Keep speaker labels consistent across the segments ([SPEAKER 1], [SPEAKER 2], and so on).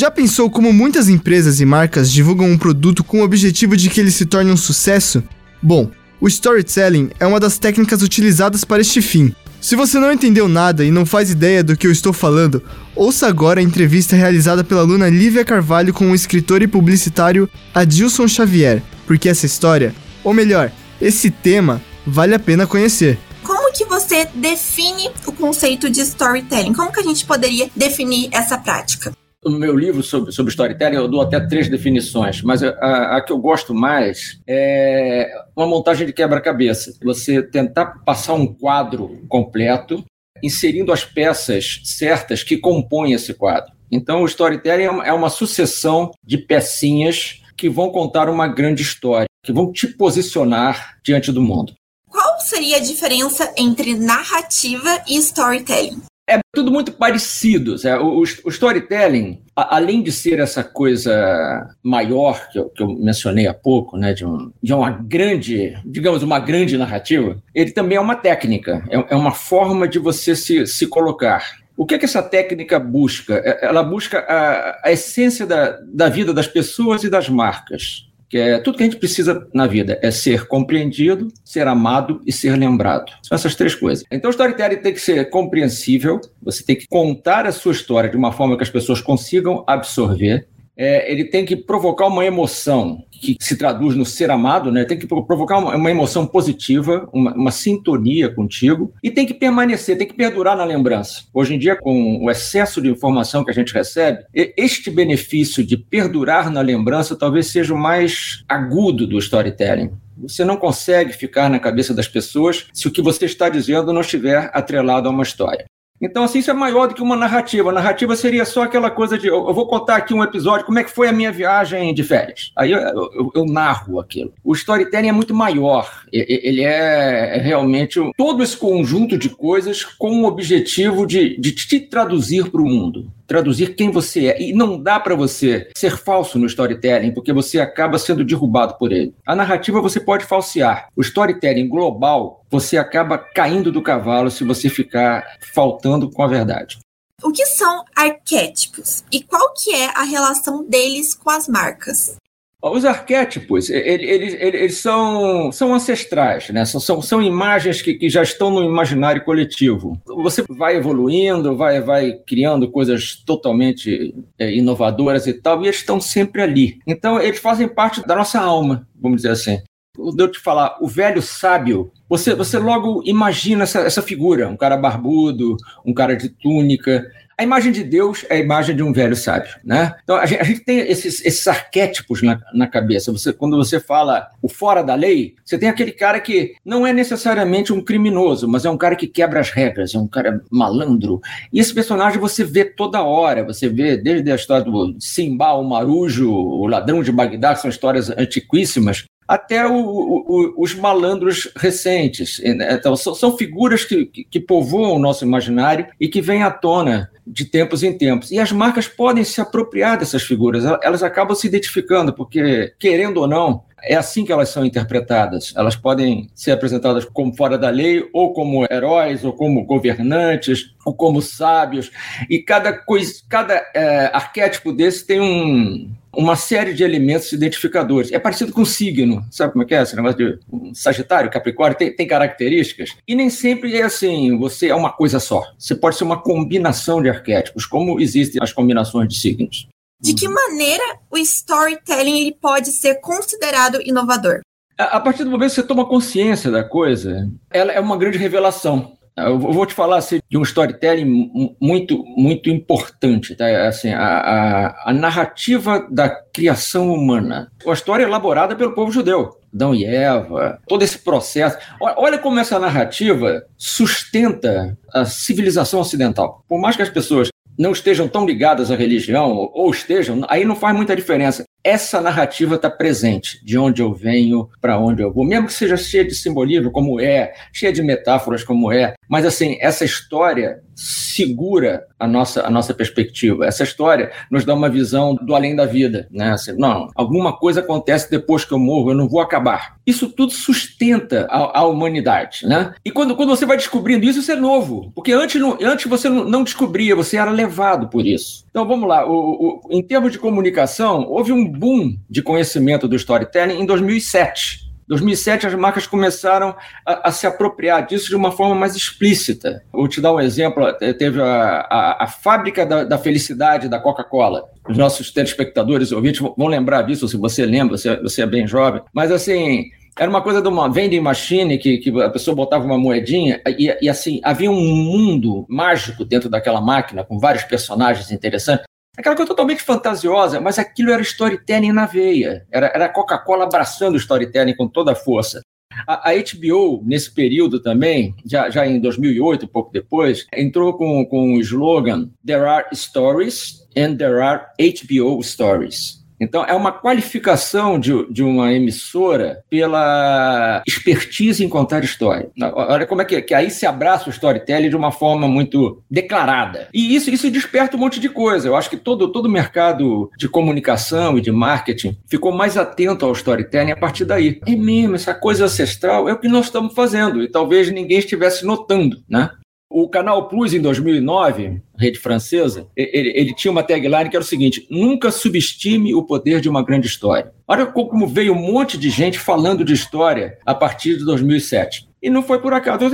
[SPEAKER 1] Já pensou como muitas empresas e marcas divulgam um produto com o objetivo de que ele se torne um sucesso? Bom, o storytelling é uma das técnicas utilizadas para este fim. Se você não entendeu nada e não faz ideia do que eu estou falando, ouça agora a entrevista realizada pela aluna Lívia Carvalho com o escritor e publicitário Adilson Xavier, porque essa história, ou melhor, esse tema, vale a pena conhecer.
[SPEAKER 2] Como que você define o conceito de storytelling? Como que a gente poderia definir essa prática?
[SPEAKER 3] No meu livro sobre, sobre storytelling, eu dou até três definições, mas a, a que eu gosto mais é uma montagem de quebra-cabeça. Você tentar passar um quadro completo, inserindo as peças certas que compõem esse quadro. Então, o storytelling é uma, é sucessão de pecinhas que vão contar uma grande história, que vão te posicionar diante do mundo.
[SPEAKER 2] Qual seria a diferença entre narrativa e storytelling?
[SPEAKER 3] É tudo muito parecido. O, o, storytelling, a, além de ser essa coisa maior que eu, que eu mencionei há pouco, né, de, um, de, uma grande, digamos, uma grande narrativa, ele também é uma técnica, é, é uma forma de você se, se colocar. O que, é que essa técnica busca? É, ela busca a, a essência da, da vida das pessoas e das marcas que é tudo que a gente precisa na vida é ser compreendido, ser amado e ser lembrado. São essas três coisas. Então, o storytelling tem que ser compreensível, você tem que contar a sua história de uma forma que as pessoas consigam absorver é, ele tem que provocar uma emoção que se traduz no ser amado, né? Tem que provocar uma, uma emoção positiva, uma, uma, sintonia contigo e tem que permanecer, tem que perdurar na lembrança. Hoje em dia, com o excesso de informação que a gente recebe, este benefício de perdurar na lembrança talvez seja o mais agudo do storytelling. Você não consegue ficar na cabeça das pessoas se o que você está dizendo não estiver atrelado a uma história. Então, assim, isso é maior do que uma narrativa. A narrativa seria só aquela coisa de eu, vou contar aqui um episódio, como é que foi a minha viagem de férias. Aí eu, eu, eu narro aquilo. O storytelling é muito maior. Ele é realmente todo esse conjunto de coisas com o objetivo de, de te traduzir para o mundo traduzir quem você é. E não dá para você ser falso no storytelling, porque você acaba sendo derrubado por ele. A narrativa você pode falsear. O storytelling global, você acaba caindo do cavalo se você ficar faltando com a verdade.
[SPEAKER 2] O que são arquétipos e qual que é a relação deles com as marcas?
[SPEAKER 3] Os arquétipos, eles, eles, são, são ancestrais, né? são, são, são imagens que, que já estão no imaginário coletivo. Você vai evoluindo, vai, vai criando coisas totalmente é, inovadoras e tal, e eles estão sempre ali. Então, eles fazem parte da nossa alma, vamos dizer assim. Quando eu te falar o velho sábio, você, você logo imagina essa, essa figura, um cara barbudo, um cara de túnica, a imagem de Deus é a imagem de um velho sábio, né? Então a gente, a gente tem esses, esses arquétipos na, na, cabeça. Você, quando você fala o fora da lei, você tem aquele cara que não é necessariamente um criminoso, mas é um cara que quebra as regras, é um cara malandro. E esse personagem você vê toda hora. Você vê desde a história do Simba, o Marujo, o ladrão de Bagdá, que são histórias antiquíssimas, até o, o, os malandros recentes. Né? Então, são, são figuras que, que, povoam o nosso imaginário e que vêm à tona de tempos em tempos. E as marcas podem se apropriar dessas figuras, elas acabam se identificando, porque, querendo ou não, é assim que elas são interpretadas. Elas podem ser apresentadas como fora da lei, ou como heróis, ou como governantes, ou como sábios. E cada, coisa, cada é, arquétipo desse tem um, uma série de elementos identificadores. É parecido com signo, sabe como é que é? Esse negócio de um Sagitário, Capricórnio, tem, tem características. E nem sempre é assim, você é uma coisa só. Você pode ser uma combinação de arquétipos, como existem as combinações de signos.
[SPEAKER 2] De que maneira o storytelling ele pode ser considerado inovador?
[SPEAKER 3] A partir do momento que você toma consciência da coisa, ela é uma grande revelação. Eu vou te falar assim, de um storytelling muito, muito importante, tá? assim, a, a, a, narrativa da criação humana. A história é elaborada pelo povo judeu, Adão e Eva, todo esse processo. Olha como essa narrativa sustenta a civilização ocidental. Por mais que as pessoas não estejam tão ligadas à religião, ou estejam, aí não faz muita diferença essa narrativa está presente, de onde eu venho, para onde eu vou, mesmo que seja cheia de simbolismo, como é, cheia de metáforas, como é, mas assim, essa história segura a nossa, a nossa perspectiva. Essa história nos dá uma visão do além da vida, né? Assim, não, alguma coisa acontece depois que eu morro, eu não vou acabar. Isso tudo sustenta a, a humanidade, né? E quando, quando você vai descobrindo isso, isso é novo, porque antes, não, antes você não, descobria, você era levado por isso. Então vamos lá, o, o, em termos de comunicação, houve um boom de conhecimento do storytelling em 2007. 2007 as marcas começaram a, a, se apropriar disso de uma forma mais explícita. Vou te dar um exemplo, teve a, a, a fábrica da, da, felicidade da Coca-Cola. Os nossos telespectadores e ouvintes vão lembrar disso, se você lembra, você, você é bem jovem. Mas assim, era uma coisa de uma vending machine que, que a pessoa botava uma moedinha e, e, assim, havia um mundo mágico dentro daquela máquina com vários personagens interessantes. Aquela coisa totalmente fantasiosa, mas aquilo era storytelling na veia. Era, era Coca-Cola abraçando o storytelling com toda a força. A, HBO, nesse período também, já, já em 2008, um pouco depois, entrou com, com o slogan There are stories and there are HBO stories. Então, é uma qualificação de, de uma emissora pela expertise em contar história. Olha como é que, que aí se abraça o storytelling de uma forma muito declarada. E isso, isso desperta um monte de coisa. Eu acho que todo, todo mercado de comunicação e de marketing ficou mais atento ao storytelling a partir daí. É mesmo, essa coisa ancestral é o que nós estamos fazendo e talvez ninguém estivesse notando, né? O Canal Plus, em 2009, rede francesa, ele, ele, tinha uma tagline que era o seguinte: nunca subestime o poder de uma grande história. Olha como veio um monte de gente falando de história a partir de 2007. E não foi por acaso.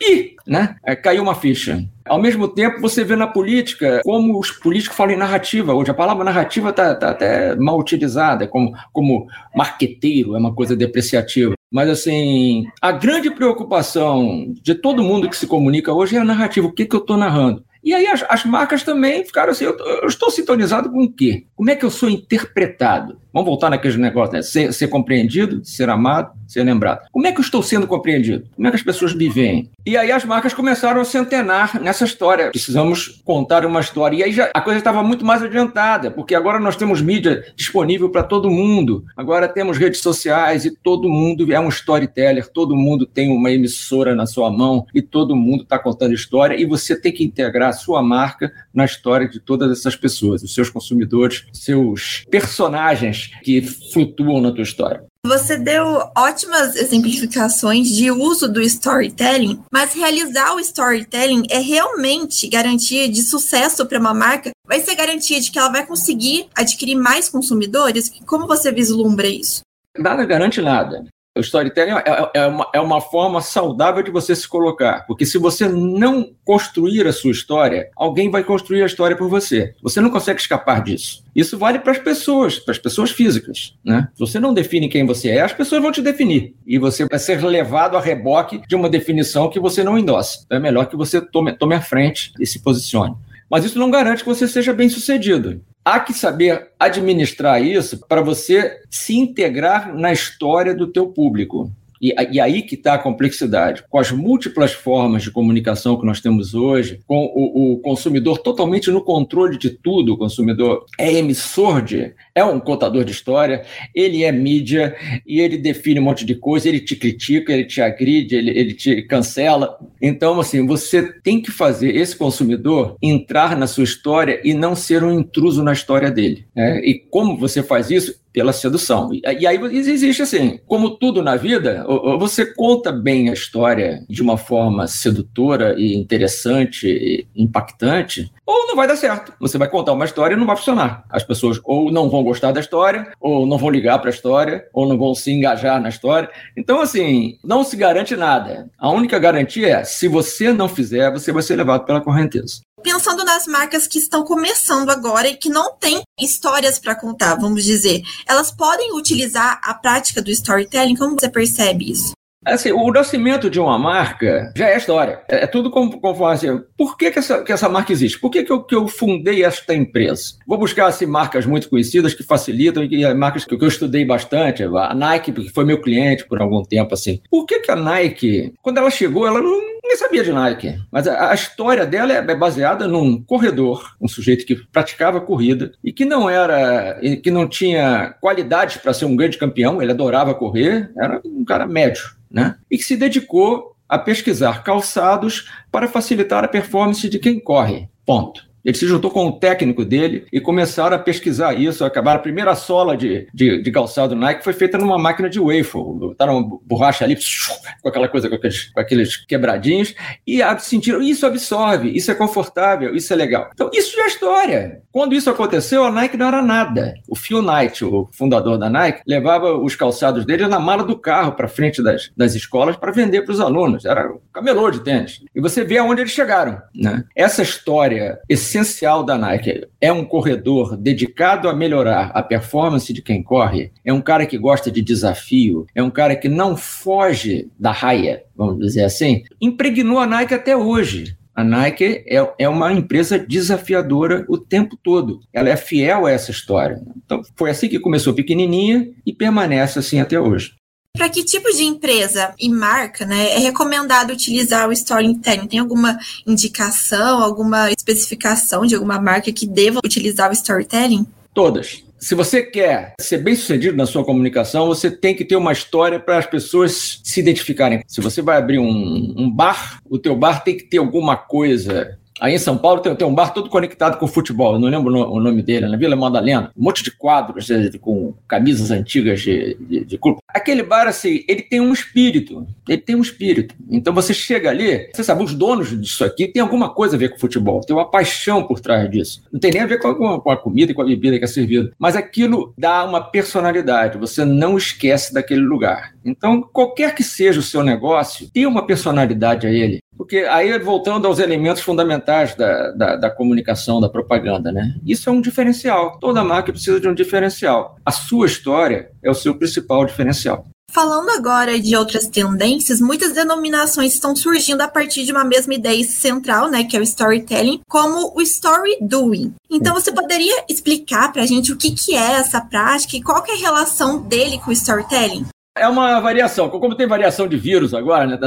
[SPEAKER 3] Ih, né? É, caiu uma ficha. Ao mesmo tempo, você vê na política como os políticos falam em narrativa. Hoje a palavra narrativa está tá até mal utilizada, como, como marqueteiro, é uma coisa depreciativa. Mas, assim, a grande preocupação de todo mundo que se comunica hoje é a narrativa. O que, que eu estou narrando? E aí as, as, marcas também ficaram assim, eu, eu, estou sintonizado com o quê? Como é que eu sou interpretado? Vamos voltar naqueles negócios, né? Ser, ser, compreendido, ser amado, ser lembrado. Como é que eu estou sendo compreendido? Como é que as pessoas me veem? E aí as marcas começaram a centenar nessa história. Precisamos contar uma história. E aí já, a coisa estava muito mais adiantada, porque agora nós temos mídia disponível para todo mundo. Agora temos redes sociais e todo mundo é um storyteller, todo mundo tem uma emissora na sua mão e todo mundo está contando história e você tem que integrar a sua marca na história de todas essas pessoas, os seus consumidores, seus personagens que flutuam na tua história.
[SPEAKER 2] Você deu ótimas exemplificações de uso do storytelling, mas realizar o storytelling é realmente garantia de sucesso para uma marca? Vai ser garantia de que ela vai conseguir adquirir mais consumidores? Como você vislumbra isso?
[SPEAKER 3] Nada garante nada. O storytelling é, é, é, uma, é uma forma saudável de você se colocar, porque se você não construir a sua história, alguém vai construir a história por você. Você não consegue escapar disso. Isso vale para as pessoas, para as pessoas físicas. Né? Se você não define quem você é, as pessoas vão te definir. E você vai ser levado a reboque de uma definição que você não endossa. Então é melhor que você tome, tome a frente e se posicione. Mas isso não garante que você seja bem sucedido. Há que saber administrar isso para você se integrar na história do teu público. E, e aí que está a complexidade. Com as múltiplas formas de comunicação que nós temos hoje, com o, o, consumidor totalmente no controle de tudo, o consumidor é emissor de, é um contador de história, ele é mídia e ele define um monte de coisa, ele te critica, ele te agride, ele, ele te cancela. Então, assim, você tem que fazer esse consumidor entrar na sua história e não ser um intruso na história dele. Né? E como você faz isso? Pela sedução. E, e aí existe assim, como tudo na vida, você conta bem a história de uma forma sedutora e interessante e impactante, ou não vai dar certo. Você vai contar uma história e não vai funcionar. As pessoas ou não vão gostar da história, ou não vão ligar para a história, ou não vão se engajar na história. Então, assim, não se garante nada. A única garantia é, se você não fizer, você vai ser levado pela correnteza.
[SPEAKER 2] Pensando nas marcas que estão começando agora e que não têm histórias para contar, vamos dizer, elas podem utilizar a prática do storytelling? Como você percebe isso?
[SPEAKER 3] Assim, o nascimento de uma marca já é história. É, é tudo conforme assim, por que, que, essa, que essa marca existe? Por que, que, eu, que eu fundei esta empresa? Vou buscar assim, marcas muito conhecidas que facilitam e que, marcas que, que eu estudei bastante. A Nike, porque foi meu cliente por algum tempo. assim. Por que, que a Nike, quando ela chegou, ela não ninguém sabia de Nike. Mas a, a história dela é baseada num corredor, um sujeito que praticava corrida e que não era, que não tinha qualidade para ser um grande campeão, ele adorava correr, era um cara médio, né? E que se dedicou a pesquisar calçados para facilitar a performance de quem corre. Ponto. Ele se juntou com o técnico dele e começaram a pesquisar isso. Acabaram a primeira sola de, de, de calçado Nike foi feita numa máquina de waffle. Botaram uma borracha ali, com aquela coisa, com aqueles, com aqueles quebradinhos, e sentiram isso absorve, isso é confortável, isso é legal. Então, isso é história. Quando isso aconteceu, a Nike não era nada. O Phil Knight, o fundador da Nike, levava os calçados dele na mala do carro para frente das, das escolas para vender para os alunos. Era um camelô de tênis. E você vê aonde eles chegaram. Né? Essa história essencial essencial da Nike. É um corredor dedicado a melhorar a performance de quem corre, é um cara que gosta de desafio, é um cara que não foge da raia, vamos dizer assim. Impregnou a Nike até hoje. A Nike é, é uma empresa desafiadora o tempo todo. Ela é fiel a essa história. Então, foi assim que começou pequenininha e permanece assim até hoje.
[SPEAKER 2] Para que tipo de empresa e marca né, é recomendado utilizar o storytelling? Tem alguma indicação, alguma especificação de alguma marca que deva utilizar o storytelling?
[SPEAKER 3] Todas. Se você quer ser bem sucedido na sua comunicação, você tem que ter uma história para as pessoas se identificarem. Se você vai abrir um, um bar, o teu bar tem que ter alguma coisa Aí em São Paulo tem, tem, um bar todo conectado com futebol, eu não lembro o nome dele, na Vila Madalena. Um monte de quadros com camisas antigas de, de, clube. Aquele bar, assim, ele tem um espírito. Ele tem um espírito. Então você chega ali, você sabe, os donos disso aqui tem alguma coisa a ver com futebol, tem uma paixão por trás disso. Não tem nem a ver com a, com a comida e com a bebida que é servida. Mas aquilo dá uma personalidade, você não esquece daquele lugar. Então, qualquer que seja o seu negócio, tem uma personalidade a ele. Porque aí, voltando aos elementos fundamentais da, da, da, comunicação, da propaganda, né? Isso é um diferencial. Toda marca precisa de um diferencial. A sua história é o seu principal diferencial.
[SPEAKER 2] Falando agora de outras tendências, muitas denominações estão surgindo a partir de uma mesma ideia central, né, que é o storytelling, como o story doing. Então, você poderia explicar para a gente o que, que é essa prática e qual é a relação dele com o storytelling?
[SPEAKER 3] É uma variação. Como tem variação de vírus agora, né?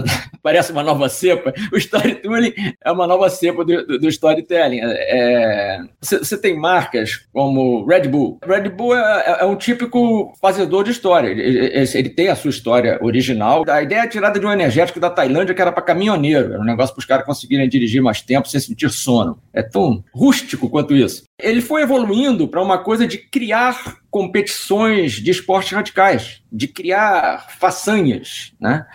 [SPEAKER 3] parece uma nova cepa, o storytelling é uma nova cepa do, do, storytelling. Você é, tem marcas como Red Bull. Red Bull é, é, é um típico fazedor de história. Ele, ele, tem a sua história original. A ideia é tirada de um energético da Tailândia que era para caminhoneiro. Era um negócio para os caras conseguirem dirigir mais tempo sem sentir sono. É tão rústico quanto isso. Ele foi evoluindo para uma coisa de criar competições de esportes radicais, de criar façanhas, né?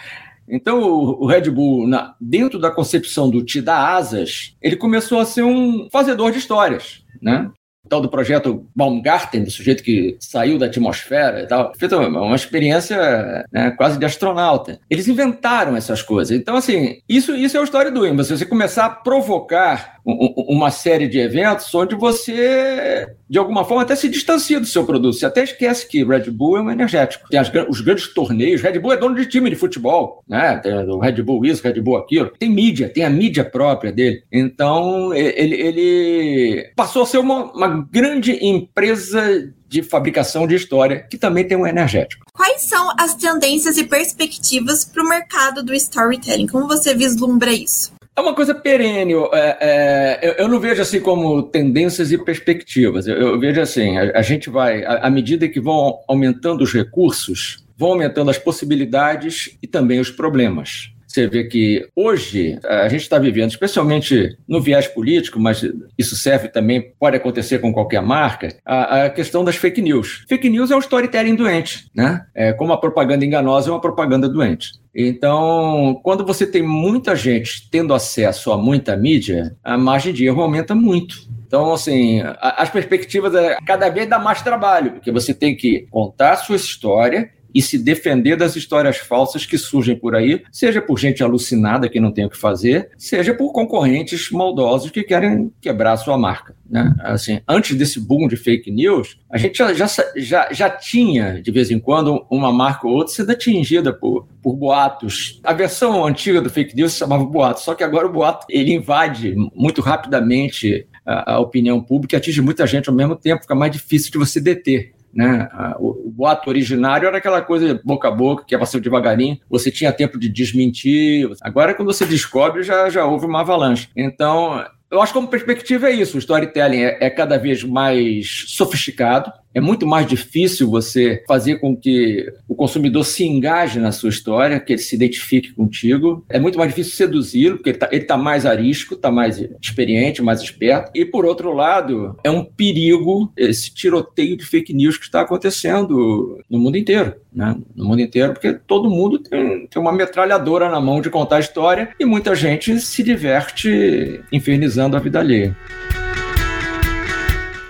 [SPEAKER 3] Então, o Red Bull, dentro da concepção do te dar asas, ele começou a ser um fazedor de histórias, né? tal do projeto Baumgarten, do sujeito que saiu da atmosfera e tal, fez uma experiência né, quase de astronauta. Eles inventaram essas coisas. Então, assim, isso, isso é o story doing. Você começar a provocar uma série de eventos onde você, de alguma forma, até se distancia do seu produto. Você até esquece que Red Bull é um energético. Tem as, os grandes torneios. Red Bull é dono de time de futebol, né? Tem o Red Bull isso, Red Bull aquilo. Tem mídia, tem a mídia própria dele. Então, ele, ele passou a ser uma, uma grande empresa de fabricação de história, que também tem um energético.
[SPEAKER 2] Quais são as tendências e perspectivas para o mercado do storytelling? Como você vislumbra isso?
[SPEAKER 3] É uma coisa perene. É, é, eu não vejo assim como tendências e perspectivas. Eu, eu vejo assim: a, a gente vai, à medida que vão aumentando os recursos, vão aumentando as possibilidades e também os problemas. Você vê que hoje a gente está vivendo, especialmente no viés político, mas isso serve também, pode acontecer com qualquer marca, a, a questão das fake news. Fake news é um storytelling doente, né? É, como a propaganda enganosa é uma propaganda doente. Então, quando você tem muita gente tendo acesso a muita mídia, a margem de erro aumenta muito. Então, assim, as perspectivas é cada vez dá mais trabalho, porque você tem que contar a sua história e se defender das histórias falsas que surgem por aí, seja por gente alucinada que não tem o que fazer, seja por concorrentes maldosos que querem quebrar a sua marca. Né? Assim, antes desse boom de fake news, a gente já, já, já, já tinha, de vez em quando, uma marca ou outra sendo atingida por, por boatos. A versão antiga do fake news se chamava boato, só que agora o boato ele invade muito rapidamente a, a opinião pública e atinge muita gente ao mesmo tempo, fica mais difícil de você deter. Né? O, o ato originário era aquela coisa boca a boca, que ia passando devagarinho, você tinha tempo de desmentir. Agora, quando você descobre, já, já houve uma avalanche. Então, eu acho que como perspectiva é isso, o storytelling é, é cada vez mais sofisticado, é muito mais difícil você fazer com que o consumidor se engaje na sua história, que ele se identifique contigo. É muito mais difícil seduzi-lo, porque ele está tá mais arisco, está mais experiente, mais esperto. E, por outro lado, é um perigo esse tiroteio de fake news que está acontecendo no mundo inteiro. Né? No mundo inteiro, porque todo mundo tem, tem uma metralhadora na mão de contar a história e muita gente se diverte infernizando a vida alheia.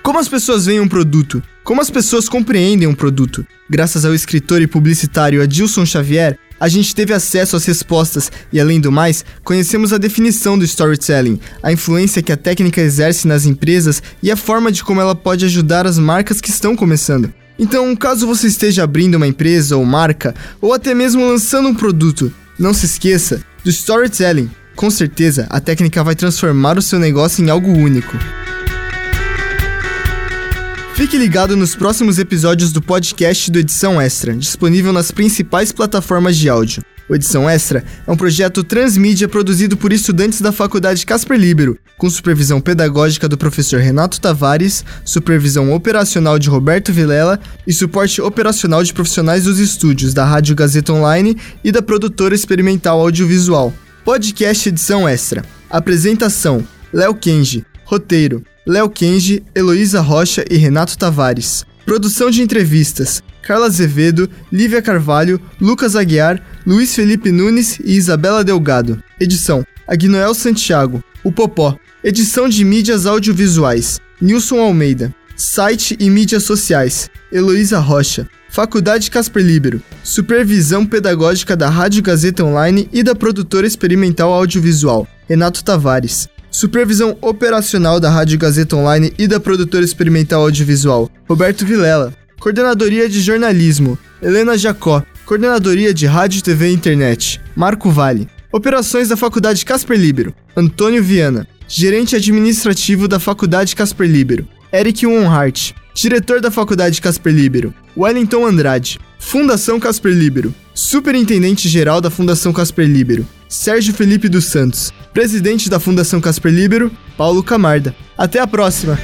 [SPEAKER 1] Como as pessoas veem um produto? Como as pessoas compreendem um produto? Graças ao escritor e publicitário Adilson Xavier, a gente teve acesso às respostas e, além do mais, conhecemos a definição do storytelling, a influência que a técnica exerce nas empresas e a forma de como ela pode ajudar as marcas que estão começando. Então, caso você esteja abrindo uma empresa ou marca, ou até mesmo lançando um produto, não se esqueça do storytelling. Com certeza, a técnica vai transformar o seu negócio em algo único. Fique ligado nos próximos episódios do podcast do Edição Extra, disponível nas principais plataformas de áudio. O Edição Extra é um projeto transmídia produzido por estudantes da Faculdade Casper Libero, com supervisão pedagógica do professor Renato Tavares, supervisão operacional de Roberto Vilela e suporte operacional de profissionais dos estúdios da Rádio Gazeta Online e da produtora experimental audiovisual. Podcast Edição Extra. Apresentação: Léo Kenji. Roteiro: Léo Kenji, Heloísa Rocha e Renato Tavares. Produção de entrevistas: Carla Azevedo, Lívia Carvalho, Lucas Aguiar, Luiz Felipe Nunes e Isabela Delgado. Edição: Agnoel Santiago. O Popó. Edição de mídias audiovisuais: Nilson Almeida. Site e mídias sociais: Heloísa Rocha. Faculdade Casper Libero. Supervisão pedagógica da Rádio Gazeta Online e da produtora experimental audiovisual: Renato Tavares. Supervisão operacional da Rádio Gazeta Online e da produtora experimental audiovisual, Roberto Vilela. Coordenadoria de jornalismo, Helena Jacó. Coordenadoria de Rádio, TV e Internet, Marco Vale. Operações da Faculdade Casper Libero, Antônio Viana. Gerente administrativo da Faculdade Casper Libero, Eric Wonhart. Diretor da Faculdade Casper Libero, Wellington Andrade. Fundação Casper Libero. Superintendente-Geral da Fundação Casper Libero, Sérgio Felipe dos Santos. Presidente da Fundação Casper Libero, Paulo Camarda. Até a próxima!